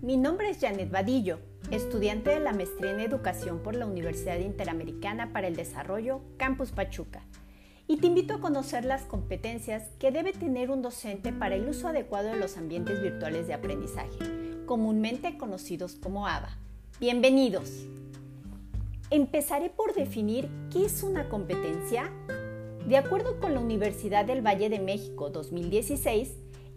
mi nombre es Janet Vadillo, estudiante de la maestría en educación por la Universidad Interamericana para el Desarrollo, Campus Pachuca, y te invito a conocer las competencias que debe tener un docente para el uso adecuado de los ambientes virtuales de aprendizaje, comúnmente conocidos como ABA. Bienvenidos. Empezaré por definir qué es una competencia. De acuerdo con la Universidad del Valle de México 2016,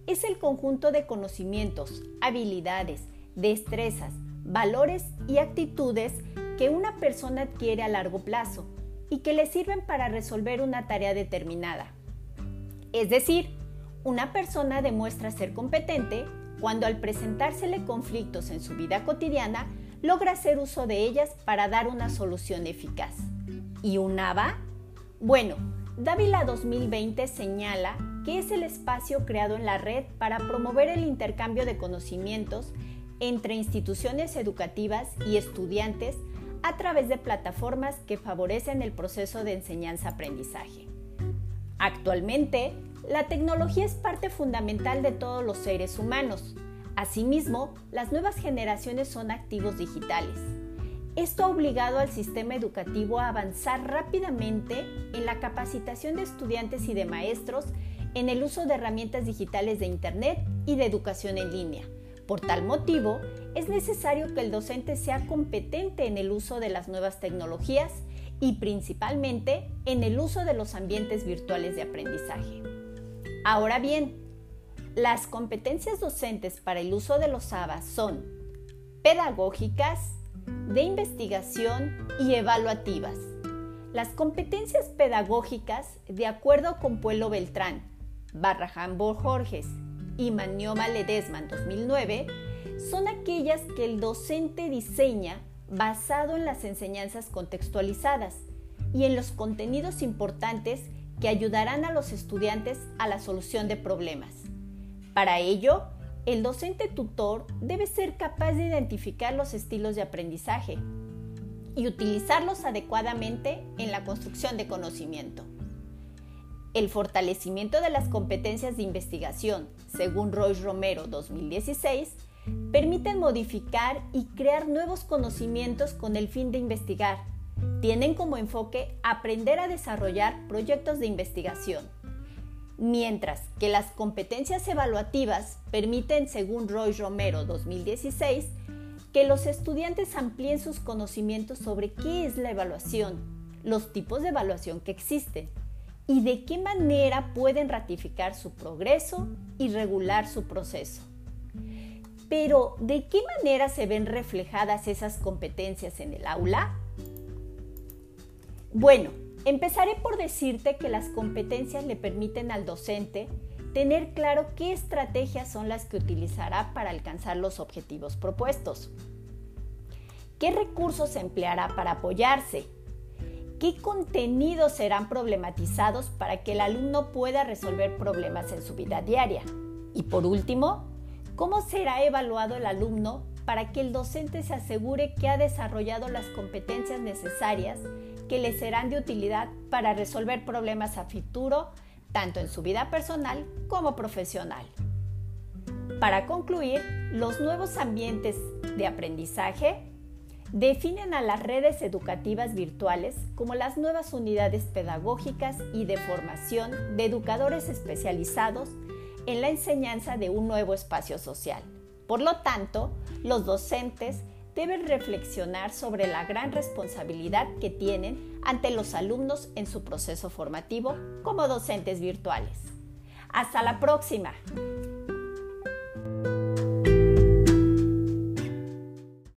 es el conjunto de conocimientos, habilidades, destrezas, valores y actitudes que una persona adquiere a largo plazo y que le sirven para resolver una tarea determinada. Es decir, una persona demuestra ser competente cuando al presentársele conflictos en su vida cotidiana logra hacer uso de ellas para dar una solución eficaz. ¿Y un ABA? Bueno, Dávila 2020 señala que es el espacio creado en la red para promover el intercambio de conocimientos entre instituciones educativas y estudiantes a través de plataformas que favorecen el proceso de enseñanza-aprendizaje. Actualmente, la tecnología es parte fundamental de todos los seres humanos. Asimismo, las nuevas generaciones son activos digitales. Esto ha obligado al sistema educativo a avanzar rápidamente en la capacitación de estudiantes y de maestros en el uso de herramientas digitales de Internet y de educación en línea por tal motivo, es necesario que el docente sea competente en el uso de las nuevas tecnologías y principalmente en el uso de los ambientes virtuales de aprendizaje. Ahora bien, las competencias docentes para el uso de los ABA son pedagógicas, de investigación y evaluativas. Las competencias pedagógicas, de acuerdo con Pueblo Beltrán, Barraján Borges y Manioma Ledesman 2009 son aquellas que el docente diseña basado en las enseñanzas contextualizadas y en los contenidos importantes que ayudarán a los estudiantes a la solución de problemas. Para ello, el docente tutor debe ser capaz de identificar los estilos de aprendizaje y utilizarlos adecuadamente en la construcción de conocimiento. El fortalecimiento de las competencias de investigación, según Royce Romero 2016, permiten modificar y crear nuevos conocimientos con el fin de investigar. Tienen como enfoque aprender a desarrollar proyectos de investigación. Mientras que las competencias evaluativas permiten, según Royce Romero 2016, que los estudiantes amplíen sus conocimientos sobre qué es la evaluación, los tipos de evaluación que existen, y de qué manera pueden ratificar su progreso y regular su proceso. Pero, ¿de qué manera se ven reflejadas esas competencias en el aula? Bueno, empezaré por decirte que las competencias le permiten al docente tener claro qué estrategias son las que utilizará para alcanzar los objetivos propuestos. ¿Qué recursos empleará para apoyarse? ¿Qué contenidos serán problematizados para que el alumno pueda resolver problemas en su vida diaria? Y por último, ¿cómo será evaluado el alumno para que el docente se asegure que ha desarrollado las competencias necesarias que le serán de utilidad para resolver problemas a futuro, tanto en su vida personal como profesional? Para concluir, los nuevos ambientes de aprendizaje definen a las redes educativas virtuales como las nuevas unidades pedagógicas y de formación de educadores especializados en la enseñanza de un nuevo espacio social. Por lo tanto, los docentes deben reflexionar sobre la gran responsabilidad que tienen ante los alumnos en su proceso formativo como docentes virtuales. Hasta la próxima.